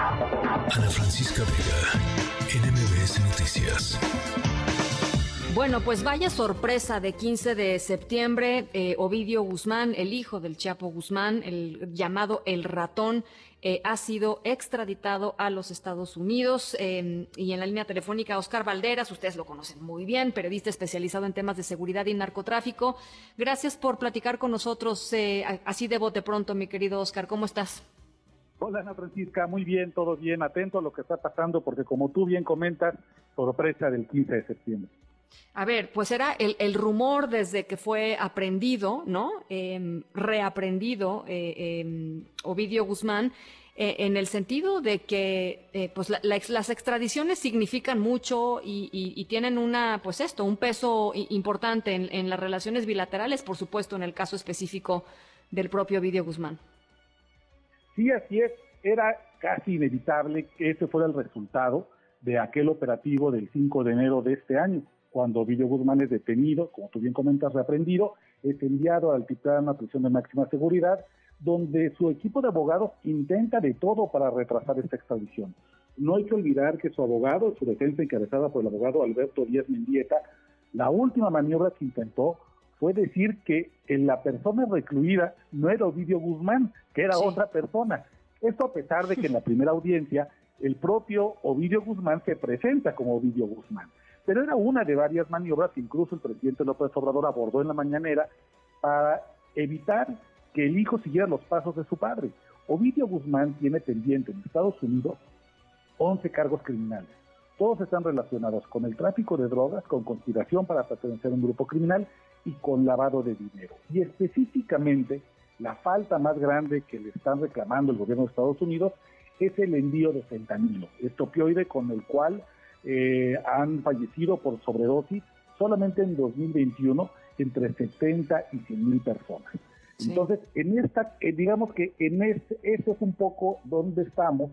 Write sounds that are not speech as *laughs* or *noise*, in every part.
Ana Francisca Vega, NMBS Noticias. Bueno, pues vaya sorpresa de 15 de septiembre. Eh, Ovidio Guzmán, el hijo del Chapo Guzmán, el llamado El Ratón, eh, ha sido extraditado a los Estados Unidos. Em, y en la línea telefónica, Oscar Valderas, ustedes lo conocen muy bien, periodista especializado en temas de seguridad y narcotráfico. Gracias por platicar con nosotros eh, así de bote pronto, mi querido Oscar. ¿Cómo estás? Hola Ana Francisca, muy bien, todo bien, atento a lo que está pasando, porque como tú bien comentas, sorpresa del 15 de septiembre. A ver, pues era el, rumor desde que fue aprendido, ¿no? Em, reaprendido eh, em, Ovidio Guzmán, eh, en el sentido de que eh, pues las extradiciones significan mucho y, tienen una, pues esto, un peso importante en, en las relaciones bilaterales, por supuesto, en el caso específico del propio Ovidio Guzmán. Sí, así es. Era casi inevitable que ese fuera el resultado de aquel operativo del 5 de enero de este año, cuando Ovidio Guzmán es detenido, como tú bien comentas, reaprendido, es enviado al altiplano a prisión de máxima seguridad, donde su equipo de abogados intenta de todo para retrasar esta extradición. No hay que olvidar que su abogado, su defensa encabezada por el abogado Alberto Díaz Mendieta, la última maniobra que intentó fue decir que la persona recluida no era Ovidio Guzmán, que era otra persona. Esto a pesar de que en la primera audiencia el propio Ovidio Guzmán se presenta como Ovidio Guzmán. Pero era una de varias maniobras que incluso el presidente López Obrador abordó en la mañanera para evitar que el hijo siguiera los pasos de su padre. Ovidio Guzmán tiene pendiente en Estados Unidos 11 cargos criminales. Todos están relacionados con el tráfico de drogas, con conspiración para pertenecer a un grupo criminal y con lavado de dinero. Y específicamente, la falta más grande que le están reclamando el gobierno de Estados Unidos es el envío de fentanilo, este opioide con el cual eh, han fallecido por sobredosis solamente en 2021 entre 70 y 100 mil personas. Entonces, en esta, eh, digamos que en este, eso es un poco donde estamos,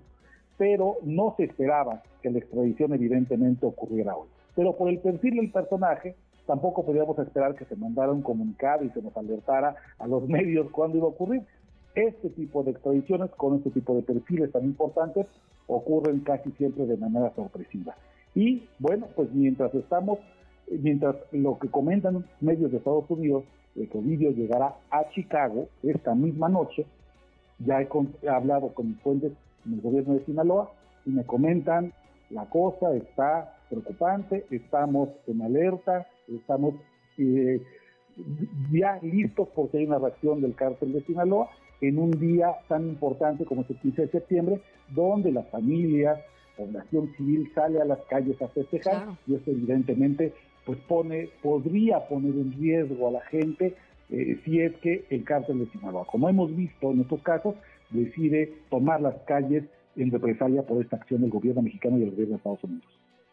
pero no se esperaba que la extradición evidentemente ocurriera hoy. Pero por el perfil del personaje, tampoco podíamos esperar que se mandara un comunicado y se nos alertara a los *laughs* medios cuándo iba a ocurrir. Este tipo de extradiciones con este tipo de perfiles tan importantes ocurren casi siempre de manera sorpresiva. Y bueno, pues mientras estamos, mientras lo que comentan medios de Estados Unidos, el que Ovidio llegará a Chicago esta misma noche, ya he, he hablado con fuentes en el gobierno de Sinaloa y me comentan la cosa está preocupante, estamos en alerta, estamos eh, ya listos porque hay una reacción del cárcel de Sinaloa en un día tan importante como el 15 de septiembre, donde las familias, población civil sale a las calles a festejar y eso evidentemente pues pone, podría poner en riesgo a la gente eh, si es que el cárcel de Sinaloa, como hemos visto en estos casos, decide tomar las calles en represalia por esta acción del gobierno mexicano y del gobierno de Estados Unidos.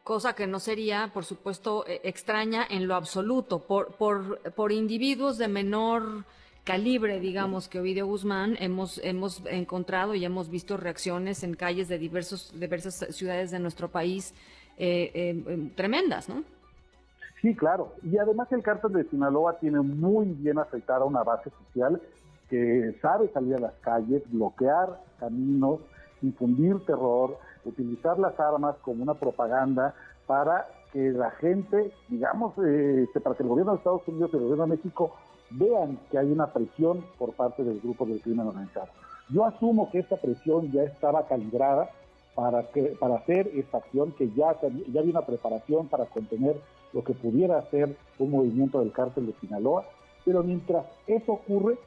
Cosa que no sería, por supuesto, e, extraña en lo absoluto, por, por, por individuos de menor calibre, digamos, que Ovidio Guzmán, hemos, hemos encontrado y hemos visto reacciones en calles de diversos, diversas ciudades de nuestro país eh, eh, em, tremendas, ¿no? Sí, claro. Y además el cártel de Sinaloa tiene muy bien aceitada una base social que sabe salir a las calles, bloquear caminos, infundir terror, utilizar las armas como una propaganda para que la gente, digamos, eh, para que el gobierno de Estados Unidos y el gobierno de México vean que hay una presión por parte del grupo del crimen organizado. Yo asumo que esta presión ya estaba calibrada para, que, para hacer esta acción, que ya, ya había una preparación para contener lo que pudiera ser un movimiento del cártel de Sinaloa, pero mientras eso ocurre,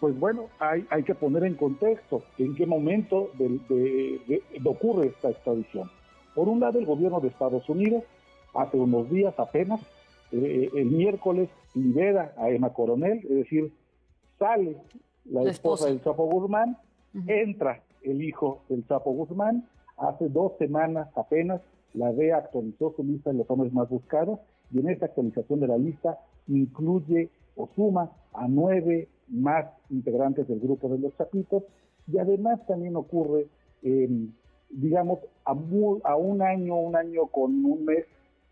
pues bueno, hay, hay que poner en contexto en qué momento de, ocurre esta extradición. Por un lado, el gobierno de Estados Unidos, hace unos días apenas, eh, el miércoles libera a Emma Coronel, es decir, sale la, esposa, del Chapo Guzmán, entra el hijo del Chapo Guzmán, hace dos semanas apenas la DEA actualizó su lista de los hombres más buscados y en esta actualización de la lista incluye o suma a nueve más integrantes del grupo de los chapitos y además también ocurre, digamos, a, a, un año, un año con un mes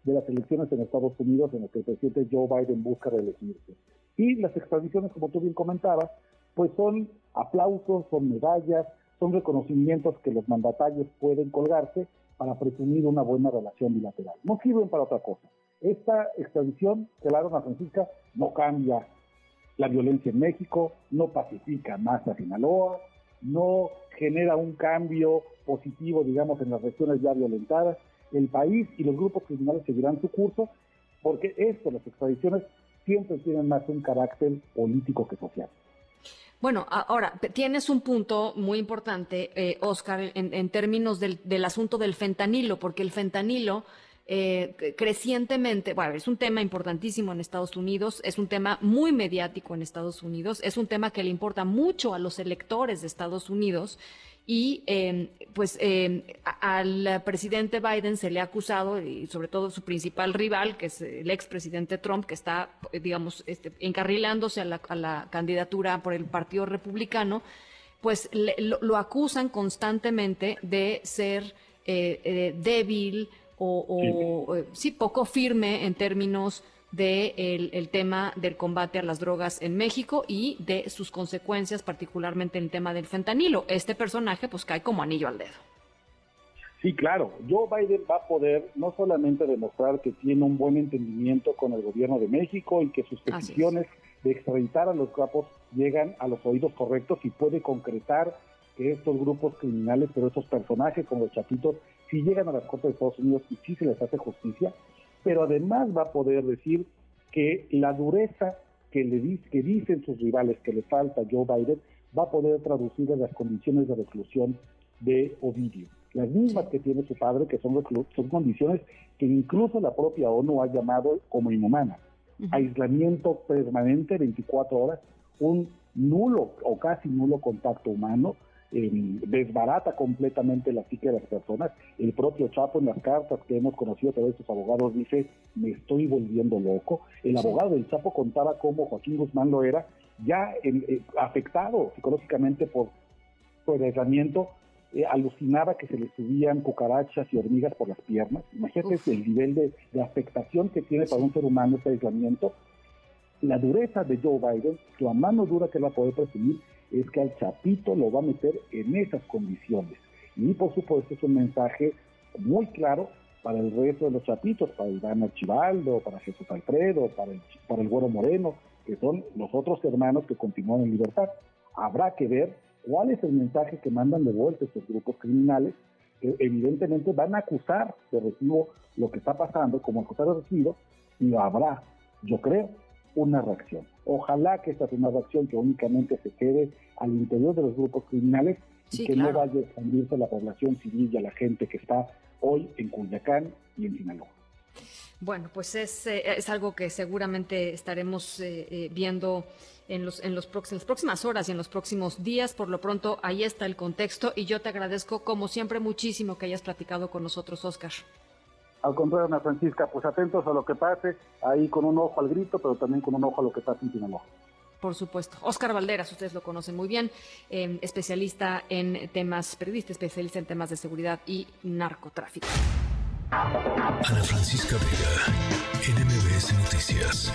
de las elecciones en Estados Unidos en el que el presidente Joe Biden busca reelegirse. Y las extradiciones, como tú bien comentabas, pues son aplausos, son medallas, son reconocimientos que los mandatarios pueden colgarse para presumir una buena relación bilateral. No sirven para otra cosa. Esta extradición, claro, a Francisca, no cambia la violencia en México, no pacifica más a Sinaloa, no genera un cambio positivo, digamos, en las regiones ya violentadas. El país y los grupos criminales seguirán su curso porque esto, las extradiciones, siempre tienen más un carácter político que social. Bueno, ahora, tienes un punto muy importante, eh, Oscar, en, términos del, asunto del fentanilo, porque el fentanilo eh, crecientemente, bueno, es un tema importantísimo en Estados Unidos, es un tema muy mediático en Estados Unidos, es un tema que le importa mucho a los electores de Estados Unidos y em, pues em, al presidente Biden se le ha acusado, y sobre todo su principal rival, que es el expresidente Trump, que está, digamos, este, encarrilándose a la, candidatura por el Partido Republicano, pues lo, acusan constantemente de ser eh, eh, débil o, o sí, poco firme en términos del de el tema del combate a las drogas en México y de sus consecuencias, particularmente en el tema del fentanilo. Este personaje pues cae como anillo al dedo. Sí, claro. Joe Biden va a poder no solamente demostrar que tiene un buen entendimiento con el gobierno de México y que sus peticiones de extraditar a los capos llegan a los oídos correctos y puede concretar que estos grupos criminales, pero esos personajes como los chapitos, si llegan a las Cortes de Estados Unidos y si se les hace justicia, pero además va a poder decir que la dureza que, le que dicen sus rivales que le falta Joe Biden va a poder traducir en las condiciones de reclusión de Ovidio. Las mismas que tiene su padre, que son, son condiciones que incluso la propia ONU ha llamado como inhumanas. Aislamiento permanente 24 horas, un nulo o casi nulo contacto humano, desbarata completamente la psique de las personas. El propio Chapo en las cartas que hemos conocido a través de sus abogados dice, me estoy volviendo loco. El abogado del Chapo contaba cómo Joaquín Guzmán lo era, ya eh, afectado psicológicamente por su aislamiento, eh, alucinaba que se le subían cucarachas y hormigas por las piernas. Imagínate el nivel de, de, afectación que tiene para un ser humano este aislamiento. La dureza de Joe Biden, la mano dura que va a poder presumir, es que al Chapito lo va a meter en esas condiciones. Y por supuesto es un mensaje muy claro para el resto de los chapitos, para Iván Archibaldo, para Jesús Alfredo, para el, para el Güero Moreno, que son los otros hermanos que continúan en libertad. Habrá que ver cuál es el mensaje que mandan de vuelta estos grupos criminales, que evidentemente van a acusar de recibo lo que está pasando, como acusar de recibo, y habrá, yo creo, una reacción. Ojalá que esta reacción que únicamente se quede al interior de los grupos criminales y que no vaya a expandirse a la población civil y a la gente que está hoy en Culiacán y en Sinaloa. Bueno, pues es, eh, es algo que seguramente estaremos eh, eh, viendo en, los, en, los en las próximas horas y en los próximos días. Por lo pronto, ahí está el contexto y yo te agradezco, como siempre, muchísimo que hayas platicado con nosotros, Oscar. Al contrario, Ana Francisca, pues atentos a lo que pase, ahí con un ojo al grito, pero también con un ojo a lo que pasa en Sinaloa. Por supuesto. Oscar Valderas, ustedes lo conocen muy bien, em, especialista en temas, periodista especialista en temas de seguridad y narcotráfico. Ana Francisca Vega, NMBS Noticias.